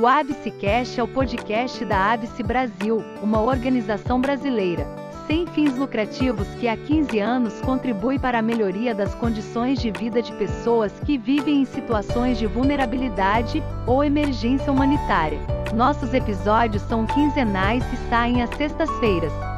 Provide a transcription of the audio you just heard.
O ABC Cash é o podcast da ABC Brasil, uma organização brasileira sem fins lucrativos que há 15 anos contribui para a melhoria das condições de vida de pessoas que vivem em situações de vulnerabilidade ou emergência humanitária. Nossos episódios são quinzenais e saem às sextas-feiras.